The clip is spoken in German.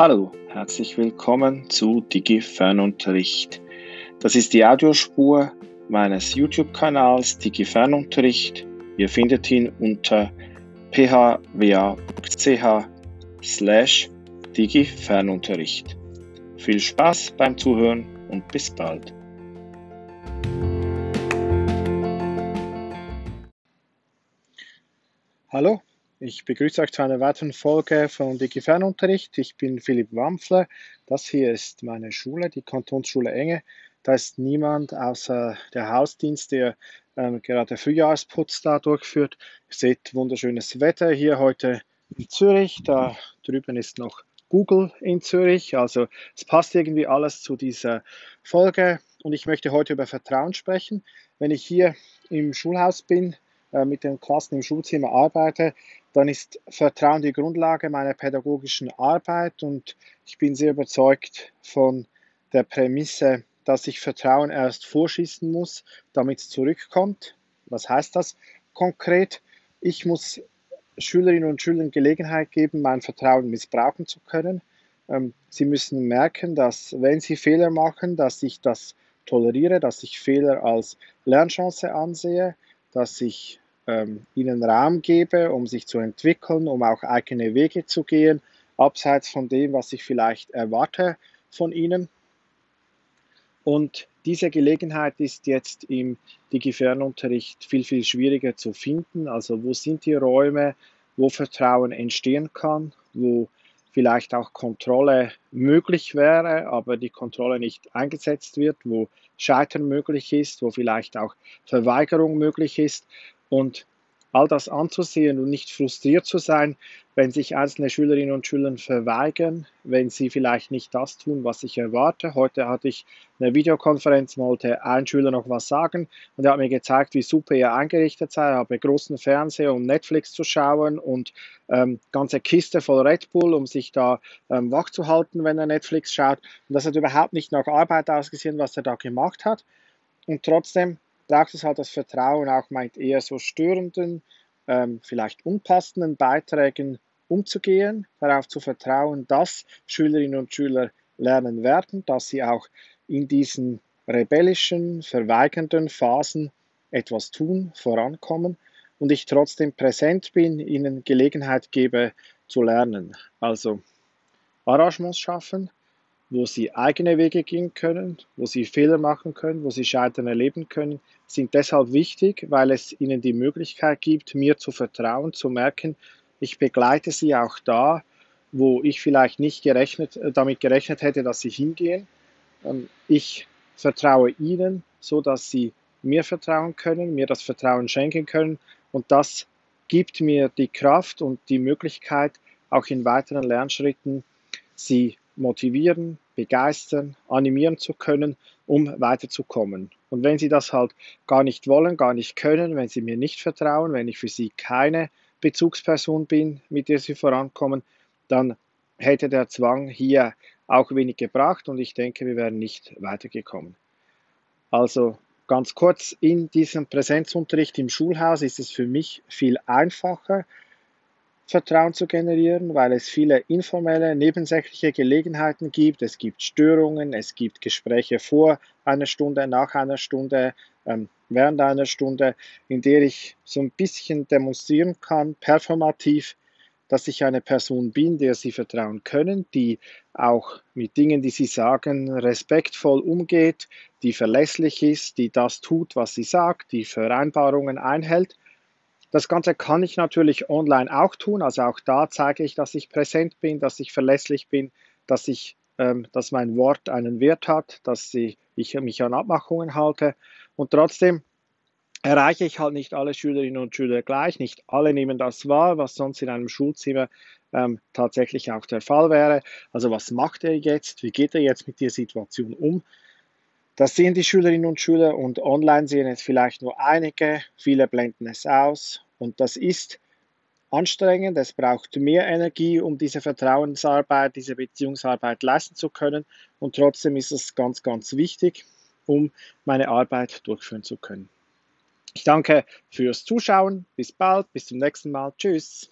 Hallo, herzlich willkommen zu Digi Fernunterricht. Das ist die Audiospur meines YouTube-Kanals Digi Fernunterricht. Ihr findet ihn unter phwa.ch slash Digi Fernunterricht. Viel Spaß beim Zuhören und bis bald. Hallo, ich begrüße euch zu einer weiteren Folge von Digi Fernunterricht. Ich bin Philipp Wampfler. Das hier ist meine Schule, die Kantonsschule Enge. Da ist niemand außer der Hausdienst, der ähm, gerade Frühjahrsputz da durchführt. Ihr seht wunderschönes Wetter hier heute in Zürich. Da drüben ist noch Google in Zürich. Also es passt irgendwie alles zu dieser Folge. Und ich möchte heute über Vertrauen sprechen. Wenn ich hier im Schulhaus bin, mit den Klassen im Schulzimmer arbeite, dann ist Vertrauen die Grundlage meiner pädagogischen Arbeit und ich bin sehr überzeugt von der Prämisse, dass ich Vertrauen erst vorschießen muss, damit es zurückkommt. Was heißt das konkret? Ich muss Schülerinnen und Schülern Gelegenheit geben, mein Vertrauen missbrauchen zu können. Ähm, sie müssen merken, dass wenn sie Fehler machen, dass ich das toleriere, dass ich Fehler als Lernchance ansehe, dass ich ähm, ihnen Raum gebe, um sich zu entwickeln, um auch eigene Wege zu gehen, abseits von dem, was ich vielleicht erwarte von ihnen. Und diese Gelegenheit ist jetzt im Digi-Fernunterricht viel, viel schwieriger zu finden. Also wo sind die Räume, wo Vertrauen entstehen kann, wo vielleicht auch Kontrolle möglich wäre, aber die Kontrolle nicht eingesetzt wird, wo Scheitern möglich ist, wo vielleicht auch Verweigerung möglich ist. Und all das anzusehen und nicht frustriert zu sein, wenn sich einzelne Schülerinnen und Schüler verweigern, wenn sie vielleicht nicht das tun, was ich erwarte. Heute hatte ich eine Videokonferenz, wollte ein Schüler noch was sagen und er hat mir gezeigt, wie super er eingerichtet sei. Er habe großen Fernseher, um Netflix zu schauen und ähm, ganze Kiste voll Red Bull, um sich da ähm, wach zu halten, wenn er Netflix schaut. Und das hat überhaupt nicht nach Arbeit ausgesehen, was er da gemacht hat. Und trotzdem braucht es halt das Vertrauen auch mit eher so störenden, ähm, vielleicht unpassenden Beiträgen umzugehen, darauf zu vertrauen, dass Schülerinnen und Schüler lernen werden, dass sie auch in diesen rebellischen, verweigernden Phasen etwas tun, vorankommen und ich trotzdem präsent bin, ihnen Gelegenheit gebe zu lernen. Also Arrangements schaffen, wo sie eigene Wege gehen können, wo sie Fehler machen können, wo sie Scheitern erleben können, sind deshalb wichtig, weil es ihnen die Möglichkeit gibt, mir zu vertrauen, zu merken, ich begleite sie auch da, wo ich vielleicht nicht gerechnet, äh, damit gerechnet hätte, dass sie hingehen. Ähm, ich vertraue ihnen, so dass sie mir vertrauen können, mir das Vertrauen schenken können und das gibt mir die Kraft und die Möglichkeit, auch in weiteren Lernschritten sie motivieren, begeistern, animieren zu können, um weiterzukommen. Und wenn sie das halt gar nicht wollen, gar nicht können, wenn sie mir nicht vertrauen, wenn ich für sie keine Bezugsperson bin, mit der sie vorankommen, dann hätte der Zwang hier auch wenig gebracht und ich denke, wir wären nicht weitergekommen. Also ganz kurz, in diesem Präsenzunterricht im Schulhaus ist es für mich viel einfacher, Vertrauen zu generieren, weil es viele informelle, nebensächliche Gelegenheiten gibt. Es gibt Störungen, es gibt Gespräche vor einer Stunde, nach einer Stunde, ähm, während einer Stunde, in der ich so ein bisschen demonstrieren kann, performativ, dass ich eine Person bin, der Sie vertrauen können, die auch mit Dingen, die Sie sagen, respektvoll umgeht, die verlässlich ist, die das tut, was sie sagt, die Vereinbarungen einhält das Ganze kann ich natürlich online auch tun. Also auch da zeige ich, dass ich präsent bin, dass ich verlässlich bin, dass ich, ähm, dass mein Wort einen Wert hat, dass ich, ich mich an Abmachungen halte. Und trotzdem erreiche ich halt nicht alle Schülerinnen und Schüler gleich. Nicht alle nehmen das wahr, was sonst in einem Schulzimmer ähm, tatsächlich auch der Fall wäre. Also was macht er jetzt? Wie geht er jetzt mit der Situation um? Das sehen die Schülerinnen und Schüler und online sehen es vielleicht nur einige, viele blenden es aus und das ist anstrengend, es braucht mehr Energie, um diese Vertrauensarbeit, diese Beziehungsarbeit leisten zu können. Und trotzdem ist es ganz, ganz wichtig, um meine Arbeit durchführen zu können. Ich danke fürs Zuschauen, bis bald, bis zum nächsten Mal, tschüss.